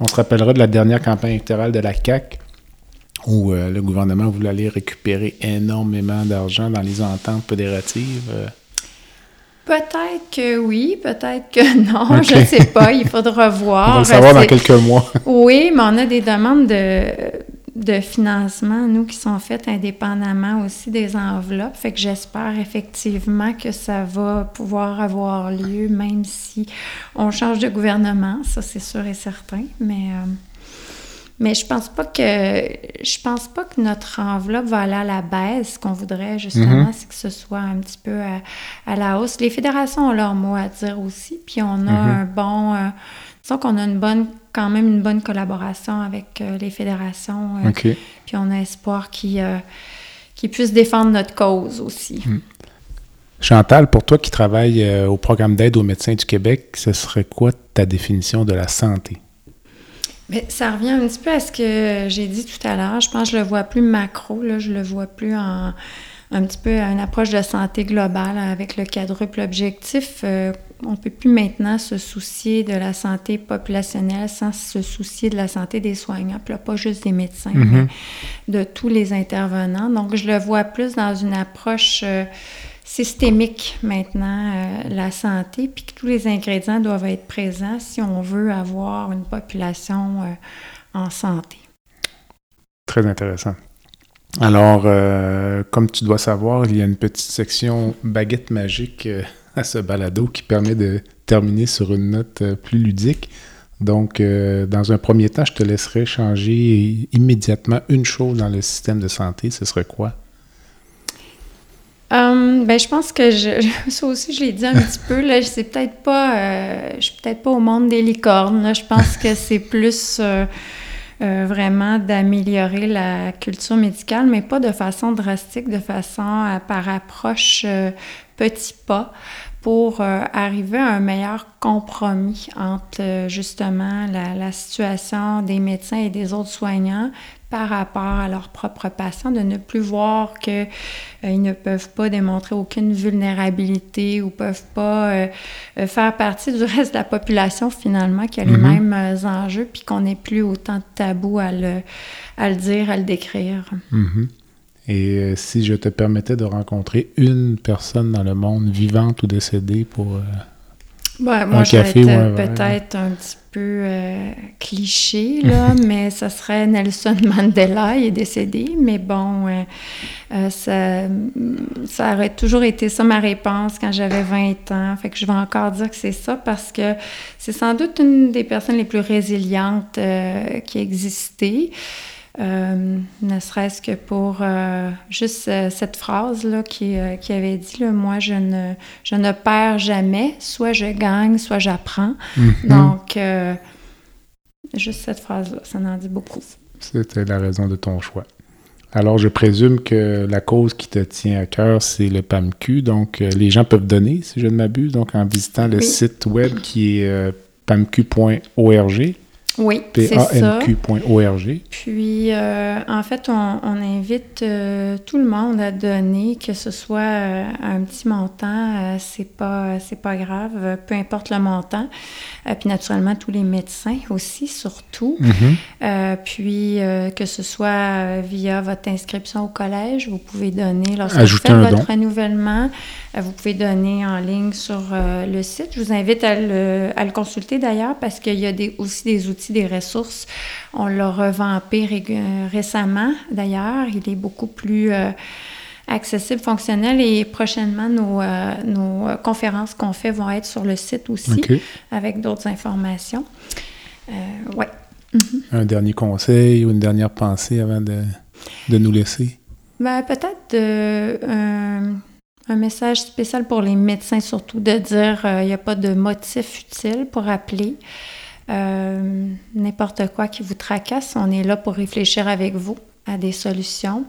Speaker 1: on se rappellera de la dernière campagne électorale de la CAQ où euh, le gouvernement voulait aller récupérer énormément d'argent dans les ententes fédératives.
Speaker 2: Peut-être que oui, peut-être que <laughs> non, je ne sais pas, il faudra voir. <laughs>
Speaker 1: On va le savoir dans quelques mois. <laughs>
Speaker 2: oui, mais on a des demandes de, de financement, nous, qui sont faites indépendamment aussi des enveloppes. Fait que j'espère effectivement que ça va pouvoir avoir lieu, même si on change de gouvernement, ça c'est sûr et certain. Mais euh, mais je pense pas que je pense pas que notre enveloppe va aller à la baisse. Ce qu'on voudrait justement, mhm. c'est que ce soit un petit peu à, la hausse. Les fédérations ont leur mot à dire aussi, puis on a mhm. un bon, euh, disons qu'on a une bonne, quand même une bonne collaboration avec euh, les fédérations. Euh, puis on a espoir qu'ils qui puisse défendre notre cause aussi.
Speaker 1: Hmm. Chantal, pour toi qui travailles euh, au programme d'aide aux médecins du Québec, ce serait quoi ta définition de la santé?
Speaker 2: Ça revient un petit peu à ce que j'ai dit tout à l'heure. Je pense que je le vois plus macro, là, je le vois plus en un petit peu une approche de santé globale avec le quadruple objectif. Euh, on ne peut plus maintenant se soucier de la santé populationnelle sans se soucier de la santé des soignants, puis pas juste des médecins, mm-hmm. mais de tous les intervenants. Donc, je le vois plus dans une approche euh, systémique maintenant, euh, la santé, puis que tous les ingrédients doivent être présents si on veut avoir une population en santé.
Speaker 1: Très intéressant. Alors, euh, comme tu dois savoir, il y a une petite section baguette magique euh, à ce balado qui permet de terminer sur une note euh, plus ludique. Donc, dans un premier temps, je te laisserai changer immédiatement une chose dans le système de santé. Ce serait quoi?
Speaker 2: Ben, je pense que je, <laughs> ça aussi, je l'ai dit un petit peu. Là, c'est peut-être pas, je suis peut-être pas au monde des licornes. Je pense que c'est plus euh, vraiment d'améliorer la culture médicale, mais pas de façon drastique, de façon euh, par approche euh, petit pas pour arriver à un meilleur compromis entre justement la, la, situation des médecins et des autres soignants, par rapport à leurs propres patients, de ne plus voir qu'ils euh, ne peuvent pas démontrer aucune vulnérabilité ou peuvent pas euh, euh, faire partie du <laughs> reste de la population finalement qui a les mm-hmm. mêmes enjeux, puis qu'on n'ait plus autant de tabous à le, à le dire, à le décrire.
Speaker 1: Mm-hmm. Et si je te permettais de rencontrer une personne dans le monde, vivante ou décédée, pour
Speaker 2: Ouais, moi, je vais peut-être un petit peu euh, cliché, là, <laughs> mais ça serait Nelson Mandela, il est décédé, mais bon, euh, euh, ça, ça aurait toujours été ça ma réponse quand j'avais 20 ans. Fait que je vais encore dire que c'est ça parce que c'est sans doute une des personnes les plus résilientes qui a existé. Euh, ne serait-ce que pour euh, juste euh, cette phrase-là qui, qui, avait dit Moi, je ne, je ne perds jamais, soit je gagne, soit j'apprends. Mm-hmm. Donc, juste cette phrase-là, ça en dit beaucoup.
Speaker 1: C'était la raison de ton choix. Alors, je présume que la cause qui te tient à cœur, c'est le PAMQ. Donc, les gens peuvent donner, si je ne m'abuse, donc en visitant le site web qui est pamq.org.
Speaker 2: Oui, c'est ça.
Speaker 1: Puis,
Speaker 2: euh, en fait, on, invite euh, tout le monde à donner, que ce soit euh, un petit montant, c'est pas c'est pas grave, peu importe le montant. puis naturellement, tous les médecins aussi, surtout. Mm-hmm. puis que ce soit via votre inscription au collège, vous pouvez donner lorsque vous faites votre renouvellement. vous pouvez donner en ligne sur le site. Je vous invite à le, à le consulter d'ailleurs parce qu'il y a des, aussi des outils des ressources. On l'a revampé récemment, d'ailleurs. Il est beaucoup plus euh, accessible, fonctionnel et prochainement, nos, euh, nos conférences qu'on fait vont être sur le site aussi avec d'autres informations. Euh, ouais.
Speaker 1: Mhm. Un dernier conseil ou une dernière pensée avant de, de nous laisser?
Speaker 2: Ben, peut-être un message spécial pour les médecins, surtout de dire il n'y a pas de motif utile pour appeler. Euh, n'importe quoi qui vous tracasse, on est là pour réfléchir avec vous à des solutions.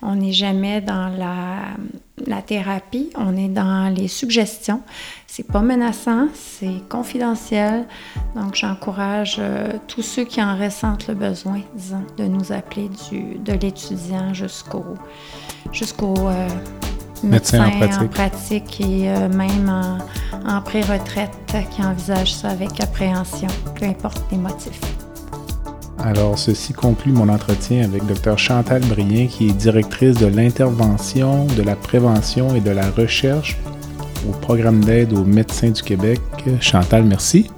Speaker 2: On n'est jamais dans la, thérapie, on est dans les suggestions. C'est pas menaçant, c'est confidentiel. Donc, j'encourage euh, tous ceux qui en ressentent le besoin, disons, de nous appeler de l'étudiant jusqu'au jusqu'au euh, médecin, en pratique. et euh, même en, en pré-retraite qui envisage ça avec appréhension, peu importe les motifs.
Speaker 1: Alors, ceci conclut mon entretien avec Dr Chantal Brien, qui est directrice de l'intervention, de la prévention et de la recherche au programme d'aide aux médecins du Québec. Chantal, merci.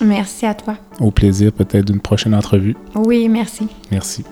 Speaker 2: Merci à toi.
Speaker 1: Au plaisir peut-être d'une prochaine entrevue.
Speaker 2: Oui, merci.
Speaker 1: Merci.